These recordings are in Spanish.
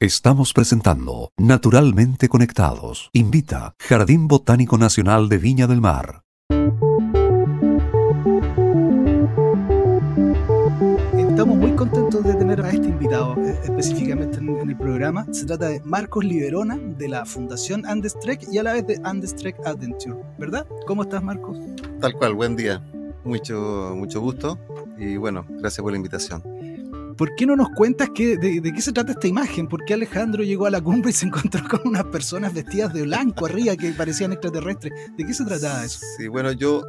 Estamos presentando Naturalmente Conectados. Invita Jardín Botánico Nacional de Viña del Mar. Estamos muy contentos de tener a este invitado eh, específicamente en, en el programa. Se trata de Marcos Liberona de la Fundación Andes Trek y a la vez de Andes Trek Adventure, ¿verdad? ¿Cómo estás, Marcos? Tal cual, buen día. Mucho, mucho gusto y bueno, gracias por la invitación. ¿Por qué no nos cuentas qué- de, de qué se trata esta imagen? ¿Por qué Alejandro llegó a la cumbre y se encontró con unas personas vestidas de blanco arriba que parecían extraterrestres? ¿De qué se trataba eso? Sí, bueno, yo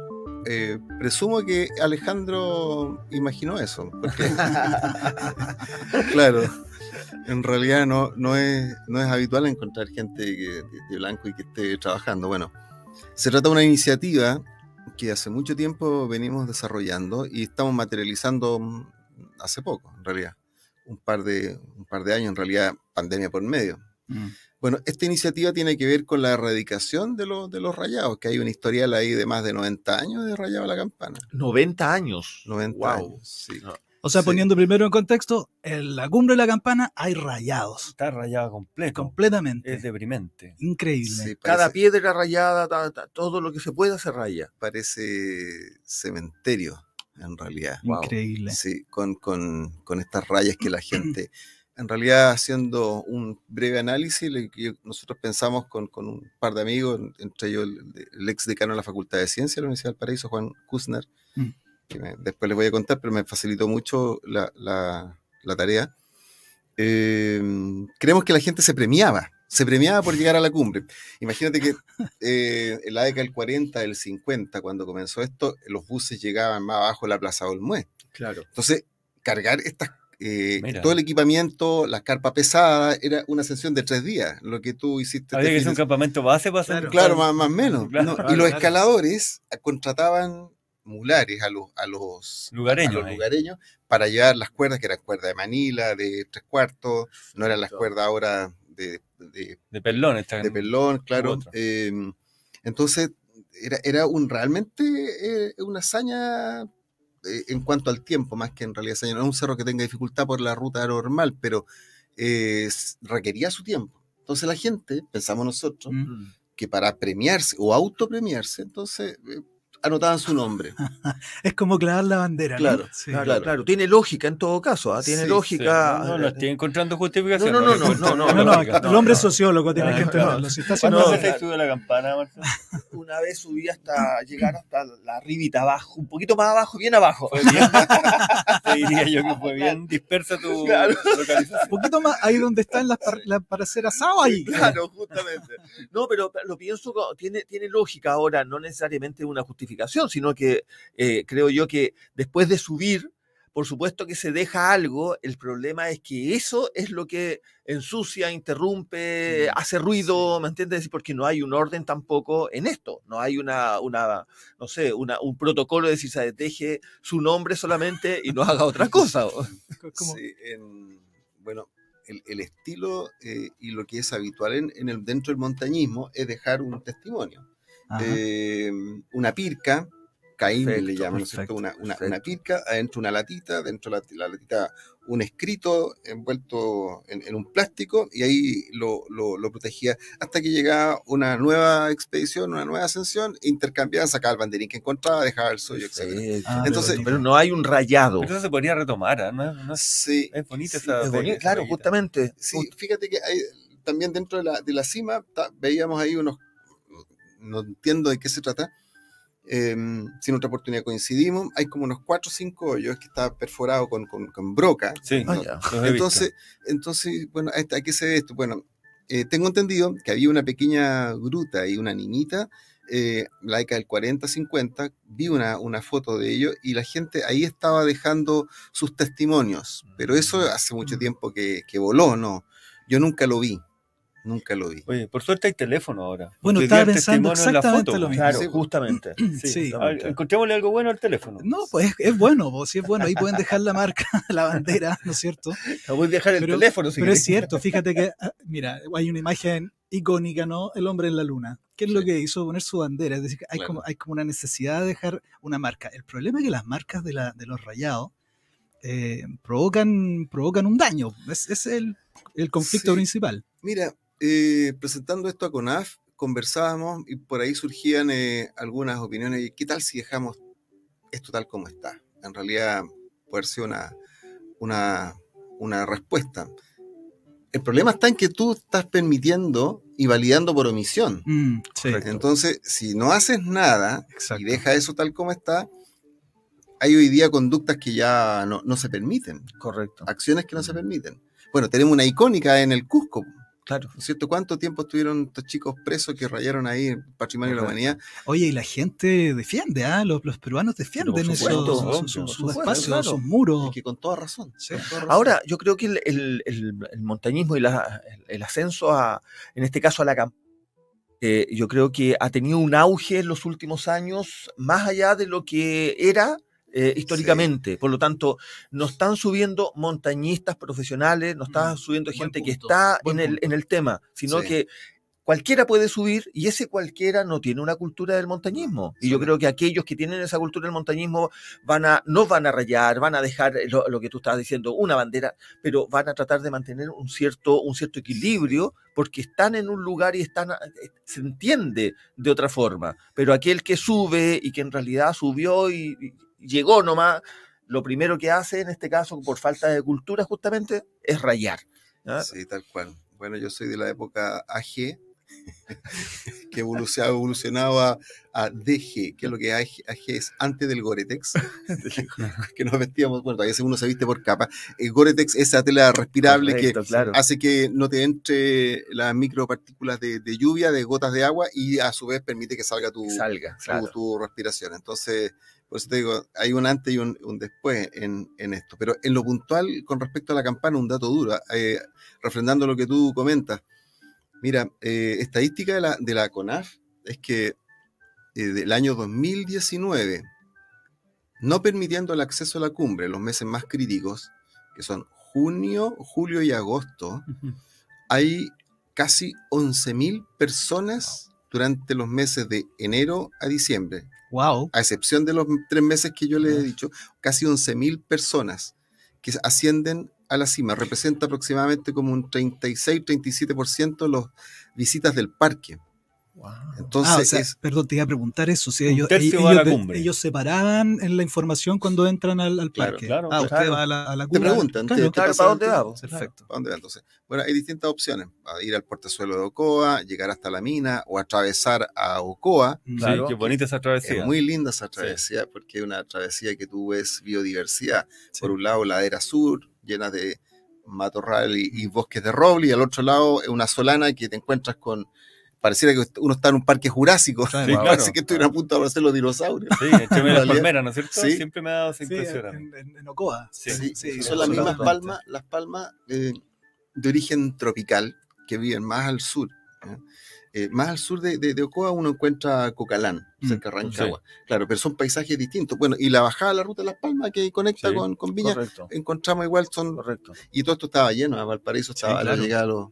eh, presumo que Alejandro imaginó eso. Porque, claro, en realidad no, no, es, no es habitual encontrar gente que- de blanco y que esté trabajando. Bueno, se trata de una iniciativa que hace mucho tiempo venimos desarrollando y estamos materializando hace poco, en realidad. Un par de, un par de años, en realidad, pandemia por medio. Bueno, esta iniciativa tiene que ver con la erradicación de, los de los rayados, que hay una historial ahí de más de 90 años de rayado a la campana. 90 años. 90 Wow. años, sí. No. O sea, Sí. poniendo primero en contexto, en la cumbre de la campana hay rayados, Está rayado completo. completamente. Es deprimente. Increíble. Sí, Cada piedra rayada, ta- ta- todo lo que se pueda se raya. parece cementerio, en realidad. Wow. Increíble. Sí, con, con- con estas rayas que la gente, en realidad haciendo un breve análisis, nosotros pensamos con, con un par de amigos, entre ellos el, el ex decano de la Facultad de Ciencias de la Universidad del Paraíso, Juan Kusner, Mm. que me- después les voy a contar, pero me facilitó mucho la, la- la tarea. Eh, creemos que la gente se premiaba, se premiaba por llegar a la cumbre. Imagínate que eh, en la década del 40, del 50, cuando comenzó esto, los buses llegaban más abajo de la Plaza Olmué. Claro. Entonces, cargar estas, eh, todo el equipamiento, las carpas pesadas, era una ascensión de tres días. Lo que tú hiciste. Había este que fin hacer un campamento base para hacer. Claro. Claro, más, más o menos. Claro, ¿no? claro, y los claro. escaladores contrataban mulares a los, a los, a Lugareños. los lugareños para llevar las cuerdas, que eran cuerdas de Manila, de tres cuartos, no eran las cuerdas ahora de, de, De pelón. Está de pelón, claro. Eh, entonces, era, era un realmente eh, una hazaña eh, en cuanto al tiempo, más que en realidad hazaña. No es un cerro que tenga dificultad por la ruta normal, pero eh, requería su tiempo. Entonces la gente, pensamos nosotros, Mm. que para premiarse o autopremiarse, entonces anotaban su nombre. Es como clavar la bandera, ¿no? Claro, Sí. Claro, claro. claro, Tiene lógica en todo caso, ¿ah? tiene Sí, lógica. No, no, no estoy encontrando justificación. No, no, no, no, no, No, el hombre es sociólogo, tienes Ah, que entenderlo. Si está haciendo... ¿Cuántas No, veces sube la campana, Marcelo? Una vez subí hasta llegar hasta la ribita abajo, un poquito más abajo, bien abajo. Fue bien, te diría yo que fue bien dispersa tu Claro. Un localización. poquito más ahí donde están las, par- las para hacer asado ahí. Claro, justamente. No, pero lo pienso, tiene, tiene lógica ahora, no necesariamente una justificación, sino que eh, creo yo que después de subir, por supuesto que se deja algo, el problema es que eso es lo que ensucia, interrumpe, Sí, hace ruido. ¿me entiendes? Porque no hay un orden tampoco en esto, no hay una, una no sé, una, un protocolo de decir, ¿sabes? deje su nombre solamente y no haga otra cosa. Como- Sí, en- bueno, el, el estilo eh, y lo que es habitual en, en el, dentro del montañismo es dejar un testimonio. Eh, una pirca, Caín le Perfecto, llaman, ¿no es cierto? Una, una, perfecto. una pirca, adentro una latita, dentro de la, la latita un escrito envuelto en, en un plástico y ahí lo, lo- lo protegía hasta que llegaba una nueva expedición, una nueva ascensión, intercambiaban, sacaba el banderín que encontraba, dejaba el suyo, etc. Ah, Entonces- pero no hay un rayado. Pero eso se podría retomar, ¿ah? ¿no? es- no es, Sí, es bonita sí, esa. Es bonito, esa claro, rayita. justamente. Sí, fíjate que hay, también dentro de la, de la cima ta- veíamos ahí unos, no entiendo de qué se trata, eh, si en otra oportunidad coincidimos, hay como unos 4 o 5 hoyos que está perforado con, con, con broca. Sí, Ah, no. Entonces, entonces, bueno, ¿a este- ¿a qué se ve esto? Bueno, eh, tengo entendido que había una pequeña gruta y una niñita, eh, la década del 40, 50, vi una, una foto de ello y la gente ahí estaba dejando sus testimonios, pero eso hace mucho tiempo que, que voló, ¿no? Yo nunca lo vi, nunca lo vi. Oye, por suerte hay teléfono ahora. Bueno, estaba pensando testimonio en la exactamente foto, lo mismo. Claro, Sí, justamente. Sí. Ver, encontrémosle algo bueno al teléfono. No, pues es, es bueno, pues, sí es bueno. Ahí pueden dejar la marca, la bandera, ¿no es cierto? Voy a dejar el Pero- teléfono si Pero es cierto, fíjate que, ah, mira, hay una imagen icónica, ¿no? El hombre en la luna. ¿Qué es lo que hizo? Poner su bandera. Es decir, que hay, Claro. como, hay como una necesidad de dejar una marca. El problema es que las marcas de, la, de los rayados eh, provocan, provocan un daño. Es, es el, el conflicto Sí. principal. Mira, eh, presentando esto a CONAF, conversábamos y por ahí surgían eh, algunas opiniones. ¿Qué tal si dejamos esto tal como está? En realidad puede ser una, una, una respuesta. El problema está en que tú estás permitiendo y validando por omisión. Mm, sí, Entonces, si no haces nada exacto. y deja eso tal como está, hay hoy día conductas que ya no, no se permiten, Correcto. acciones que no se permiten. Bueno, tenemos una icónica en el Cusco, Claro. ¿no es cierto? ¿Cuánto tiempo estuvieron estos chicos presos que rayaron ahí el patrimonio de la humanidad? Oye, y la gente defiende, ¿ah? Los, los peruanos defienden esos, sus- espacios, claro. sus muros. Y que con toda razón. Sí. con toda razón. Ahora, yo creo que el, el- el- el montañismo y la- el, el ascenso a, en este caso a la campaña, yo creo que ha tenido un auge en los últimos años más allá de lo que era eh, históricamente. Por lo tanto, no están subiendo montañistas profesionales, no está Mm, subiendo gente que está en el, en el tema, sino Sí. que cualquiera puede subir y ese cualquiera no tiene una cultura del montañismo. Y yo creo que aquellos que tienen esa cultura del montañismo van a, no van a rayar, van a dejar lo, lo que tú estabas diciendo, una bandera, pero van a tratar de mantener un cierto, un cierto equilibrio porque están en un lugar y están, eh, se entiende de otra forma. Pero aquel que sube y que en realidad subió y, y llegó nomás, lo primero que hace en este caso, por falta de cultura justamente, es rayar. ¿ya? Sí, tal cual. Bueno, yo soy de la época AG, que evoluciona- ha evolucionado a, a DG, que es lo que AG, AG es antes del Goretex, que nos vestíamos, bueno, todavía uno se viste por capa. El Goretex es esa tela respirable Correcto, que claro. hace que no te entre las micropartículas de, de lluvia, de gotas de agua, y a su vez permite que salga tu, salga, tu- claro. tu respiración. Entonces, por eso te digo, hay un antes y un, un después en, en esto. Pero en lo puntual, con respecto a la campana, un dato duro, eh, refrendando lo que tú comentas. Mira, eh, estadística de la, de la CONAF es que eh, del año 2019, no permitiendo el acceso a la cumbre en los meses más críticos, que son junio, julio y agosto, hay casi 11.000 personas durante los meses de enero a diciembre Wow. a excepción de los tres meses que yo le he dicho, casi 11.000 personas que ascienden a la cima. Representa aproximadamente como un 36-37% los visitas del parque. Entonces, Ah, o sea, es, perdón, te iba a preguntar eso. Si ellos, tercio ellos, de- cumbre. ellos separaban en la información cuando entran al, al parque. claro, ah, usted claro. va a la, a la te cumbre. preguntan, te- Claro, te claro, pasan ¿para dónde va? Perfecto. ¿Para dónde va? Entonces, bueno, hay distintas opciones. A ir al portezuelo de Ocoa, llegar hasta la mina o atravesar a Ocoa. Mm. Claro. Sí, qué bonita esa travesía. Es muy linda esa travesía porque es una travesía que tú ves biodiversidad. Por un lado, ladera sur, llena de matorral y, y bosques de roble, y al otro lado, es una solana que te encuentras con. Pareciera que uno está en un parque jurásico. Claro. Sí, Parece claro. que estuviera a punto de aparecer los dinosaurios. Sí, de las palmeras, ¿no es cierto? sí. Siempre me ha dado esa Sí, impresión. en, en- en Ocoa. Sí. Sí, sí, son las mismas palmas, las palmas eh, de origen tropical que viven más al sur. ¿eh? Eh, más al sur de, de- de Ocoa uno encuentra Cocalán, Mm, cerca de Rancagua. Claro, pero son paisajes distintos. Bueno, y la bajada de la ruta de las palmas que conecta Sí, con, con Viña, Correcto, encontramos igual, son correcto. Y todo esto estaba lleno, a Valparaíso estaba a la llegada a los-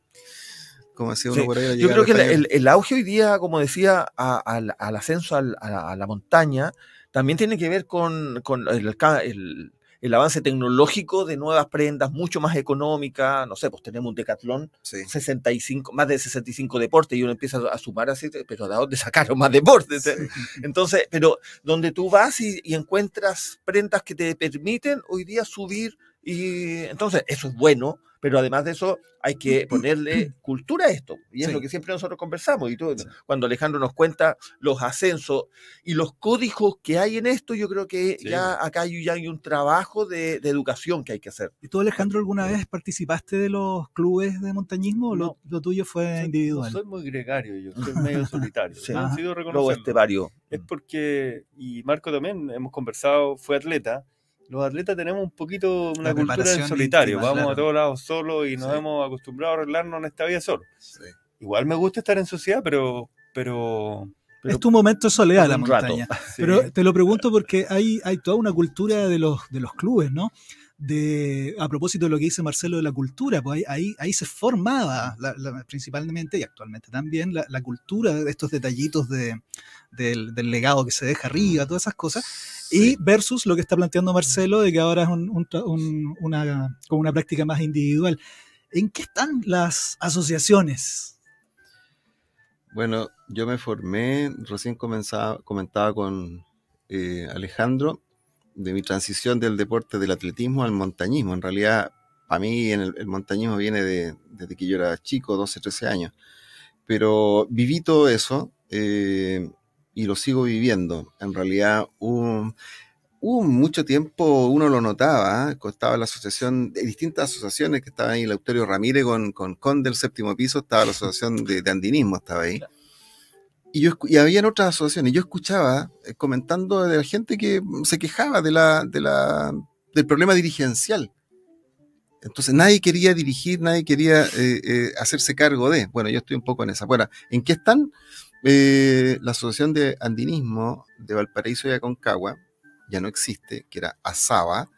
como decía uno Sí, por ahí. a Yo creo a que el, el- el auge hoy día, como decía, a- al, al ascenso a, la, a la montaña, también tiene que ver con, con el, el- avance tecnológico de nuevas prendas, mucho más económicas. No sé, pues tenemos un decatlón, Sí. 65, más de 65 deportes, y uno empieza a sumar así, pero ¿de dónde sacaron más deportes? Entonces, pero donde tú vas y, y encuentras prendas que te permiten hoy día subir, y entonces eso es bueno, pero además de eso hay que ponerle cultura a esto, y es Sí. lo que siempre nosotros conversamos, y tú, Sí. cuando Alejandro nos cuenta los ascensos y los códigos que hay en esto, yo creo que Sí. ya acá hay, ya hay un trabajo de, de educación que hay que hacer. ¿Y tú, Alejandro, alguna vez participaste de los clubes de montañismo o lo, No. lo tuyo fue Soy- individual? Soy muy gregario yo, soy medio solitario. He sido este. Es porque, y Marco también, hemos conversado, fue atleta. Los atletas tenemos un poquito una La cultura preparación solitario. íntima, Vamos claro. a todos lados solos y nos Sí. hemos acostumbrado a arreglarnos en esta vida solos. Sí. Igual me gusta estar en sociedad, pero. pero es tu momento de soledad la montaña. sí. Pero te lo pregunto porque hay, hay toda una cultura de los, de los clubes, ¿no? de, a propósito de lo que dice Marcelo de la cultura, pues ahí, ahí, ahí se formaba la- la- principalmente y actualmente también la, la cultura de estos detallitos de, del, del legado que se deja arriba, todas esas cosas, y versus lo que está planteando Marcelo de que ahora es un- un tra- un- una, como una práctica más individual. ¿En qué están las asociaciones? Bueno, yo me formé, recién comenzaba, comentaba con eh, Alejandro de mi transición del deporte del atletismo al montañismo. En realidad, para mí el montañismo viene de, desde que yo era chico, 12, 13 años. Pero viví todo eso eh, y lo sigo viviendo. En realidad, hubo, hubo mucho tiempo, uno lo notaba, ¿eh? estaba la asociación, de distintas asociaciones que estaban ahí, el Autorio Ramírez con, con Conde, el séptimo piso, estaba la asociación de, de andinismo, estaba ahí. Y, yo, y habían otras asociaciones. Yo escuchaba eh, comentando de la gente que se quejaba de la, de la, del problema dirigencial. Entonces nadie quería dirigir, nadie quería eh, hacerse cargo de. Bueno, yo estoy un poco en esa. Bueno, ¿en qué están? Eh, la Asociación de Andinismo de Valparaíso y Aconcagua ya no existe, que era ASABA,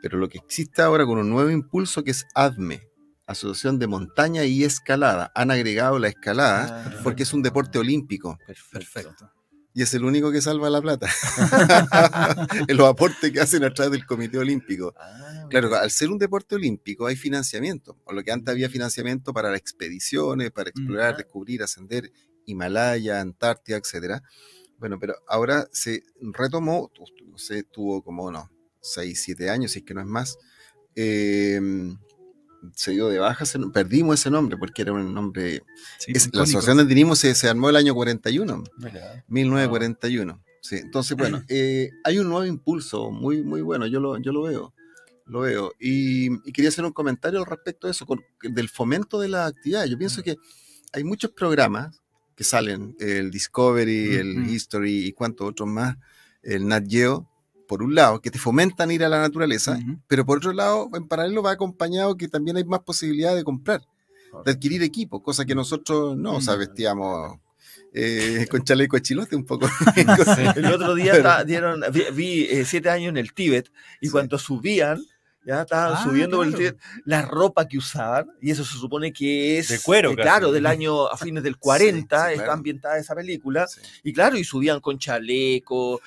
pero lo que existe ahora con un nuevo impulso que es ADME, Asociación de Montaña y Escalada. Han agregado la escalada Ah, porque es un deporte olímpico Perfecto. y es el único que salva la plata. en los aportes que hacen a través del Comité Olímpico. Ah, Claro, al ser un deporte olímpico hay financiamiento, por lo que antes había financiamiento para las expediciones, para explorar, Ah. descubrir, ascender Himalaya, Antártida, etcétera. Bueno, pero ahora se retomó, no sé, tuvo como unos 6, 7 años, si es que no es más. eh, se dio de baja, no- perdimos ese nombre porque era un nombre. Sí, es- la. Asociación de Andinismo se, se armó el año 41. Mira. 1941. Sí, entonces, bueno, eh, hay un nuevo impulso muy, muy bueno, yo lo, yo lo veo, lo veo. Y, y quería hacer un comentario al respecto de eso, con- del fomento de la actividad. Yo pienso que hay muchos programas que salen, el Discovery, el. History y cuantos otros más, el Nat Geo, por un lado, que te fomentan ir a la naturaleza, Ujú. pero por otro lado, en paralelo va acompañado que también hay más posibilidad de comprar, de adquirir equipo, cosa que nosotros no, o sea, Mm. vestíamos eh, con chaleco de chilote un poco. El otro día dieron, vi, vi, eh, siete años en el Tíbet y Sí. cuando subían, ya estaban Ah, subiendo el claro. Tíbet, la ropa que usaban, y eso se supone que es De cuero eh, claro, del año a fines del 40, sí, está claro. ambientada esa película, Sí. y claro, y subían con chaleco,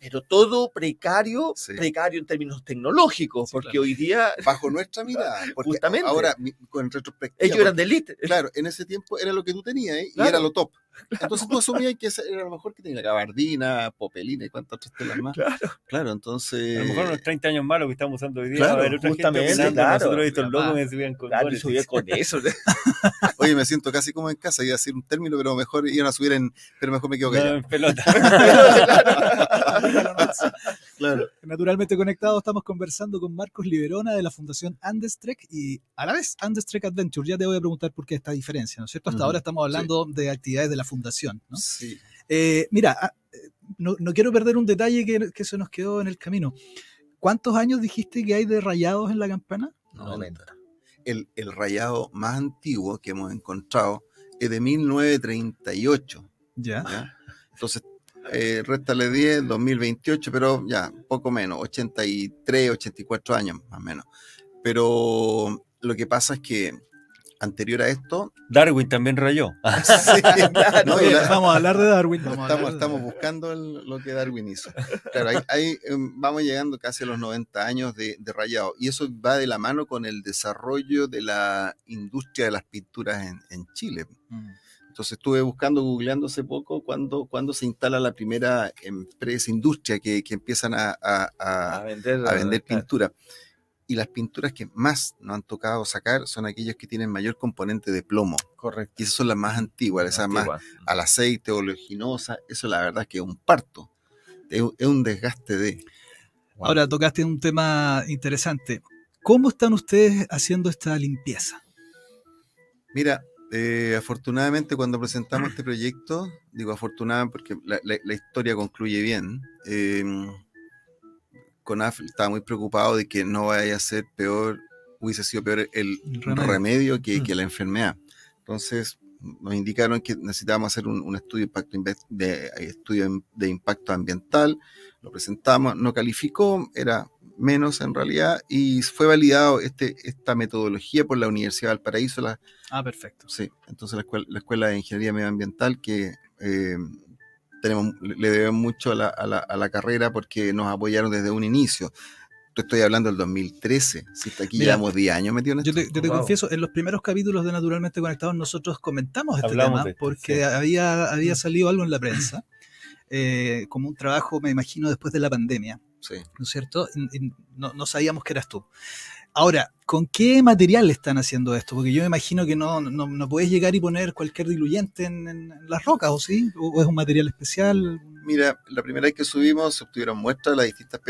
pero todo precario, Sí. precario en términos tecnológicos, Sí, porque claro. hoy día Bajo nuestra mirada. Porque Justamente. ahora, con retrospectiva. ellos eran de élite. Claro, en ese tiempo era lo que tú tenías ¿eh? y Claro. era lo top. Entonces tú asumías que era lo mejor que tenía. Gabardina, Popelina y cuántas otras telas más. Claro. Claro, entonces. A lo mejor unos 30 años más lo que estamos usando hoy día. Claro, a haber otra gente justamente, opinando, claro. Nosotros estos locos me subían con Claro, y subía con eso. Oye, me siento casi como en casa. Iba a decir un término, pero mejor iban a subir en. Pero mejor me quedo No, callado. en pelota. Claro. Naturalmente conectados, estamos conversando con Marcos Liberona de la Fundación Andestrek y a la vez Andestrek Adventure. Ya te voy a preguntar por qué esta diferencia, ¿no es cierto? Hasta ahora estamos hablando de actividades de la Fundación. ¿no? Sí. Eh, mira, ah, eh, no, no quiero perder un detalle que, que se nos quedó en el camino. ¿Cuántos años dijiste que hay de rayados en la campana? 90. El, el rayado más antiguo que hemos encontrado es de 1938. Ya. ¿ya? Entonces, eh, réstale 10, 2028, pero ya, poco menos, 83, 84 años más o menos. Pero lo que pasa es que anterior a esto, Darwin también rayó. sí, no, la- vamos a hablar de Darwin. estamos, de estamos buscando el- lo que Darwin hizo. Claro, ahí, ahí, em, vamos llegando casi a los 90 años de, de rayado. Y eso va de la mano con el desarrollo de la industria de las pinturas en, en Chile. Mm. Entonces estuve buscando, googleando hace poco, cuando, cuando se instala la primera empresa, industria que, que empiezan a, a- a- A vender, a vender pintura. Y las pinturas que más nos han tocado sacar son aquellas que tienen mayor componente de plomo. Correcto. Y esas son las más antiguas, esas más Antigua. al aceite, oleaginosa. Eso la verdad es que es un parto. Es, un- es un desgaste de... Ahora tocaste un tema interesante. ¿Cómo están ustedes haciendo esta limpieza? Mira, eh, afortunadamente cuando presentamos este proyecto, digo afortunadamente porque la, la- la historia concluye bien, eh, CONAF estaba muy preocupado de que no vaya a ser peor, hubiese sido peor el Remedio. remedio, que, Mm. que la enfermedad. Entonces nos indicaron que necesitábamos hacer un, un estudio, impacto, de, estudio de impacto ambiental, lo presentamos, no calificó, era menos en realidad, y fue validado este, esta metodología por la Universidad de Valparaíso, la, Ah, perfecto. sí, entonces la escuela, la escuela de Ingeniería Medioambiental que eh, tenemos, le debemos mucho a la, a la- a la carrera porque nos apoyaron desde un inicio. Te estoy hablando del 2013, si hasta aquí Mira, llevamos 10 años metidos en Yo esto. te, yo te Wow. confieso, en los primeros capítulos de Naturalmente Conectados nosotros comentamos este Hablamos tema de porque sí. había, había salido algo en la prensa, eh, como un trabajo, me imagino, después de la pandemia, Sí. ¿no es cierto? No, no sabíamos que eras tú. Ahora, ¿con qué material están haciendo esto? Porque yo me imagino que no, no, no puedes llegar y poner cualquier diluyente en, las rocas, ¿o sí? ¿O, es un material especial? Mira, la primera vez que subimos se obtuvieron muestras de las distintas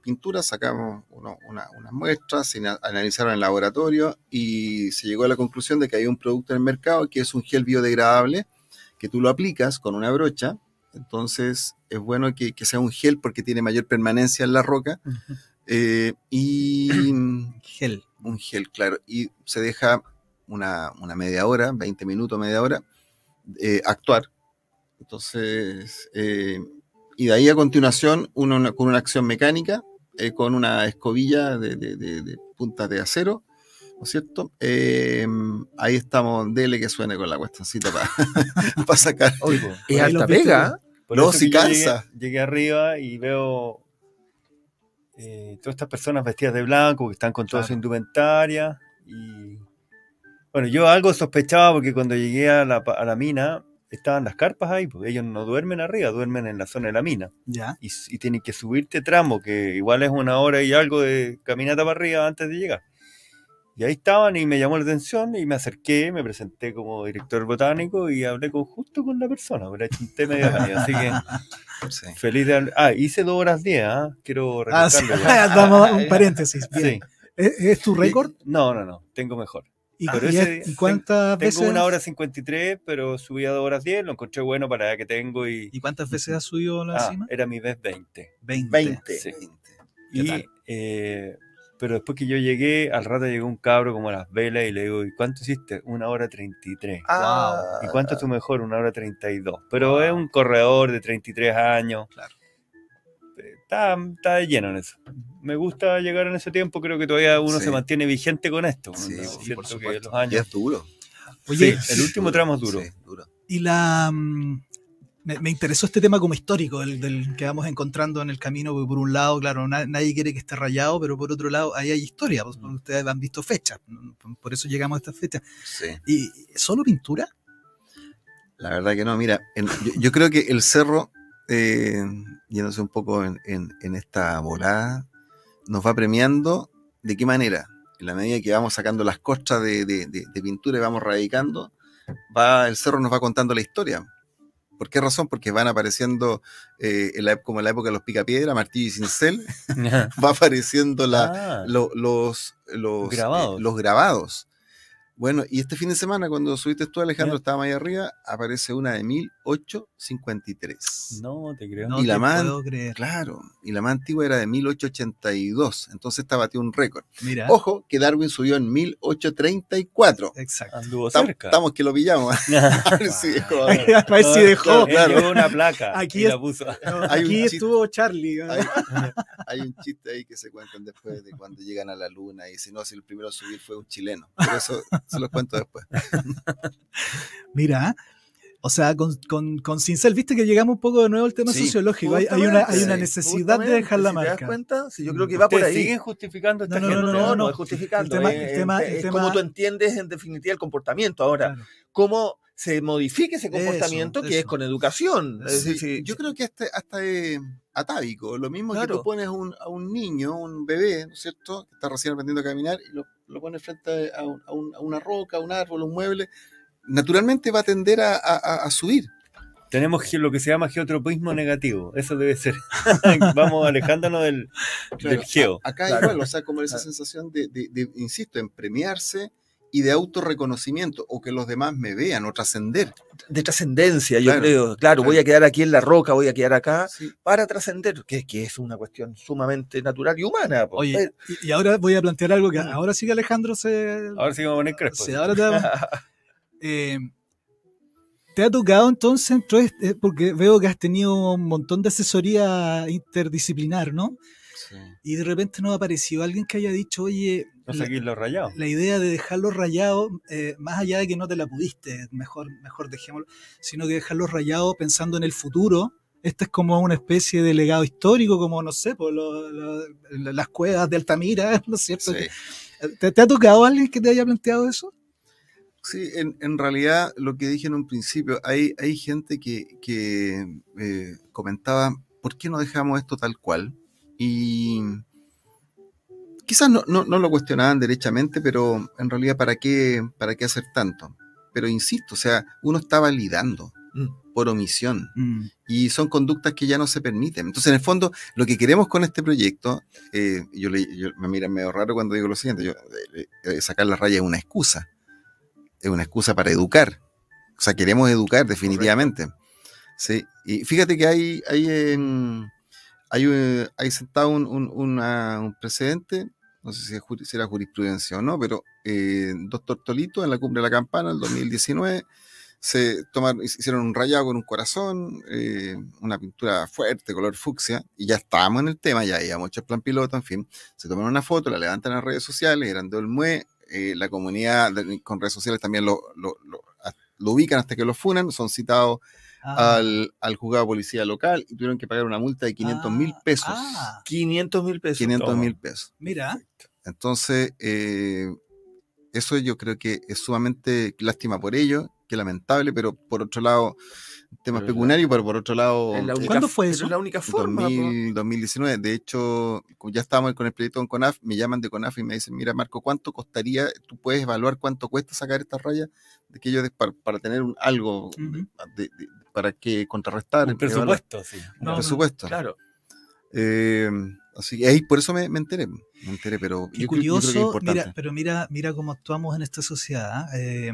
pinturas, sacamos uno- una- unas muestras, se na- analizaron en laboratorio y se llegó a la conclusión de que hay un producto en el mercado que es un gel biodegradable que tú lo aplicas con una brocha, entonces es bueno que, que sea un gel porque tiene mayor permanencia en la roca eh, y Gel. un gel, claro, y se deja una, una media hora, 20 minutos, media hora, eh, actuar. Entonces, eh, y de ahí a continuación, uno una- con una acción mecánica, eh, con una escobilla de, de- de- de puntas de acero, ¿no es cierto? Eh, ahí estamos, dele que suene con la cuestioncita para sacar. Oye, es alta pega. Por No, si llegué- cansa. Llegué, arriba y veo eh, todas estas personas vestidas de blanco que están con toda su indumentaria. Y bueno, yo algo sospechaba porque cuando llegué a la, a la mina estaban las carpas ahí, pues ellos no duermen arriba, duermen en la zona de la mina. Ya. Y tienen que subirte tramo, que igual es una hora y algo de caminata para arriba antes de llegar. Y ahí estaban y me llamó la atención y me acerqué, me presenté como director botánico y hablé con, justo con la persona, pero chunté medio año, así que Sí. feliz de hablar. Ah, hice dos horas 10, ¿ah? quiero Ah, sí. un paréntesis. Sí. ¿Es, es tu récord? No, no, no, tengo mejor. ¿Y, pero y ese- y cuántas veces? Tengo una hora 53, pero subí a dos horas 10, lo encontré bueno para la edad que tengo y... ¿Y cuántas veces has subido la Ah, cima? era mi vez 20. 20. 20. Sí. 20. ¿Qué Y, eh, pero después que yo llegué, al rato llegó un cabro como a las velas y le digo, ¿y cuánto hiciste? Una hora 33. Ah, ¿Y cuánto es tu mejor? Una hora 32. Pero es un corredor de 33 años. Claro. Eh, Está, está lleno en eso. Me gusta llegar en ese tiempo, creo que todavía uno Sí. se mantiene vigente con esto. Sí, ¿no? sí, por que los años... Y es duro. Oye, Sí, el último tramo es duro. Sí, duro. y la. mm, Me, me interesó este tema como histórico, el del que vamos encontrando en el camino, porque por un lado, claro, na- nadie quiere que esté rayado, pero por otro lado, ahí hay historia, pues, porque ustedes han visto fechas, por eso llegamos a estas fechas. Sí. ¿Y solo pintura? La verdad que no, mira, yo, yo creo que el cerro, eh, yéndose un poco en, en- en esta volada, nos va premiando de qué manera. En la medida que vamos sacando las de, de- de- de pintura y vamos radicando, va, el cerro nos va contando la historia. ¿Por qué razón? Porque van apareciendo, eh, en la, como en la época de los picapiedra, martillo y cincel, va apareciendo la, Ah, lo- los, los, Grabados. eh, los grabados. Bueno, y este fin de semana, cuando subiste tú, Alejandro, Ya. estaba ahí arriba, aparece una de 1853. no te creo. No Y la te man- puedo creer. Claro, y la más antigua era de 1882, entonces esta batió un récord. Mira, Ojo, que Darwin subió en 1834. exacto. Anduvo Tam- cerca. Estamos que lo pillamos. A ver si dejó. A ver si dejó. Llevó una placa Aquí y es- la puso. Aquí chiste. estuvo Charlie. Hay, hay un chiste ahí que se cuentan después de cuando llegan a la luna y si no, si el primero a subir fue un chileno. Pero eso se los cuento después. Mira, o sea, con, con, con Cincel, viste que llegamos un poco de nuevo al tema Sí, sociológico. Hay, hay una, hay una necesidad de dejar la ¿Te das marca. cuenta? Sí, yo creo que va por ¿Ustedes ahí. siguen justificando esta No, no, gente? No, no, no, no, no. es justificando. El tema- es, el tema- es el tema- como tú entiendes en definitiva el comportamiento. Ahora, Claro. cómo se modifica ese comportamiento Eso, que es eso. con educación. Es Sí, decir, si- yo creo que hasta, hasta es atávico. Lo mismo que Claro. tú pones un- a un niño, un bebé, ¿no es cierto? Que está recién aprendiendo a caminar y lo, lo pones frente a, un- a un- a una roca, a un árbol, un mueble. Naturalmente va a tender a, a- a- subir. Tenemos lo que se llama geotropismo negativo. Eso debe ser. Vamos alejándonos del, Claro, del geo. a- acá Claro. igual, o sea, como esa sensación de, de- de, insisto, en premiarse y de autorreconocimiento o que los demás me vean o trascender. de trascendencia, yo creo. Claro, voy a quedar aquí en la roca, voy a quedar acá Sí. para trascender, que, que es una cuestión sumamente natural y humana. Oye, y, y ahora voy a plantear algo que ahora sí que Alejandro se. Ahora sí vamos a poner crespo. sí, ahora te vamos- Eh, ¿Te ha tocado entonces, entonces, eh, porque veo que has tenido un montón de asesoría interdisciplinar, ¿no? Sí. y de repente nos apareció alguien que haya dicho, oye, No la, la idea de dejarlos rayados, eh, más allá de que no te la pudiste, mejor, mejor dejémoslo, sino que dejarlos rayados pensando en el futuro. Esta es como una especie de legado histórico, como, no sé, por lo- lo- las cuevas de Altamira, ¿no es cierto? Sí. ¿Te, te ha tocado alguien que te haya planteado eso? Sí, en, en realidad lo que dije en un principio, hay, hay gente que, que eh, comentaba, ¿por qué no dejamos esto tal cual? Y quizás no, no, no lo cuestionaban derechamente, pero en realidad, ¿para qué, ¿para qué hacer tanto? Pero insisto, o sea, uno está validando Mm. por omisión Mm, y son conductas que ya no se permiten. Entonces, en el fondo, lo que queremos con este proyecto, eh, yo, le- yo- me miran medio raro cuando digo lo siguiente, yo, eh, eh, sacar la raya es una excusa, es una excusa para educar. O sea, queremos educar definitivamente. Sí, y fíjate que hay, hay, en- hay, eh, hay sentado un, un- un precedente, no sé si, era jurisprudencia o no, pero eh, dos tortolitos en la cumbre de la campana, el 2019, se tomaron, hicieron un rayado con un corazón, eh, una pintura fuerte, color fucsia, y ya estábamos en el tema, ya íbamos hecho el plan piloto, en fin. Se tomaron una foto, la levantan en las redes sociales, eran de Olmué, eh, la comunidad con redes sociales también lo ubican hasta que lo funan, son citados ah, al, al juzgado de policía local y tuvieron que pagar una multa de 500 mil ah, pesos. ah, 500 mil pesos. 500 toma. mil pesos. mira, Entonces, eh, eso yo creo que es sumamente lástima por ello, que lamentable, pero por otro lado, temas pecuniarios, pero por otro lado, única- ¿Cuándo fue eso? Es la única forma. po. 2000, 2019. De hecho, ya estábamos con el proyecto con CONAF, me llaman de CONAF y me dicen, mira Marco, ¿cuánto costaría? Tú puedes evaluar cuánto cuesta sacar estas rayas de que yo des- para, para tener un- algo de- para que contrarrestar. Un presupuesto, sí. Un No, no, presupuesto. Claro. Eh, así que ahí por eso me, me enteré, me enteré, pero Qué yo, creo- yo creo que es curioso, importante. mira, pero mira, mira cómo actuamos en esta sociedad. eh,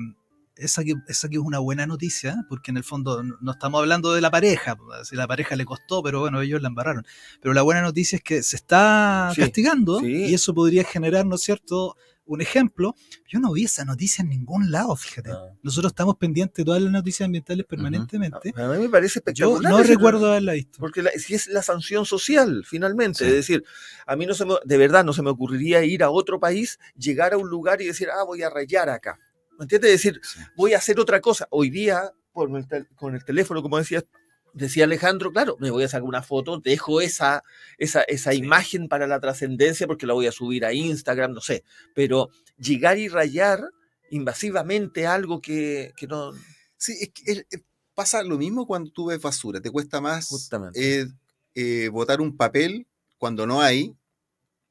esa, que, esa que es una buena noticia, porque en el fondo no no estamos hablando de la pareja, pues, si la pareja le costó, pero bueno, ellos la embarraron. Pero la buena noticia es que se está Sí, castigando sí. y eso podría generar, ¿no es cierto?, un ejemplo. Yo no vi esa noticia en ningún lado, fíjate. Ah. Nosotros estamos pendientes de todas las noticias ambientales permanentemente. A mí me parece Yo espectacular. no ese- recuerdo haberla visto. Porque la- si es la sanción social, finalmente. Sí. Es decir, a mí no se me, de verdad no se me ocurriría ir a otro país, llegar a un lugar y decir, ah, voy a rayar acá. ¿Me entiendes? Es decir, Sí. voy a hacer otra cosa. Hoy día, por el tel- con el teléfono, como decía, decía Alejandro, claro, me voy a sacar una foto, dejo esa, esa, esa imagen para la trascendencia porque la voy a subir a Instagram, no sé. Pero llegar y rayar invasivamente algo que, que no... Sí, es que es- es- pasa lo mismo cuando tú ves basura. Te cuesta más eh, eh, botar un papel cuando no hay.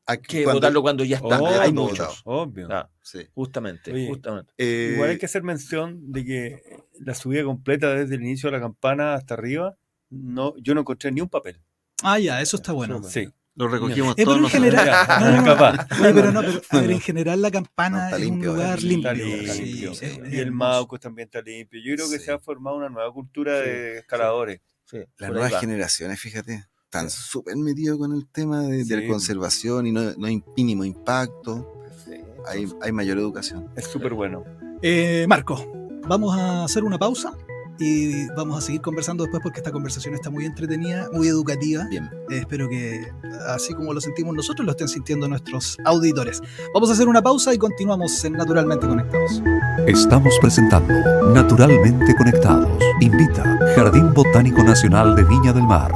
A Que cuando- botarlo cuando ya está. Obvio, hay no, mucho. no. Obvio. Ah, Sí. justamente, Oye, justamente. Eh, Igual hay que hacer mención de que la subida completa desde el inicio de la campana hasta arriba, no, yo no encontré ni un papel. Ah, ya, eso está bueno. Sí. Lo recogimos Eh, pero todos en nosotros. general- no, no, no. capaz. Oye, pero no, pero a ver, No. en general la campana es limpio, un lugar limpio. Sí, y el. Mauco también está limpio. Yo creo que Sí. se ha formado una nueva cultura de escaladores. Sí, Las nuevas va. generaciones, fíjate, están súper metidos con el tema de, de la Sí. conservación y no, no hay mínimo impacto. Hay, hay mayor educación. Es súper bueno. Eh, Marco, vamos a hacer una pausa y vamos a seguir conversando después porque esta conversación está muy entretenida, muy educativa. Bien. Eh, espero que así como lo sentimos nosotros, lo estén sintiendo nuestros auditores. Vamos a hacer una pausa y continuamos en Naturalmente Conectados. Estamos presentando Naturalmente Conectados. Invita Jardín Botánico Nacional de Viña del Mar.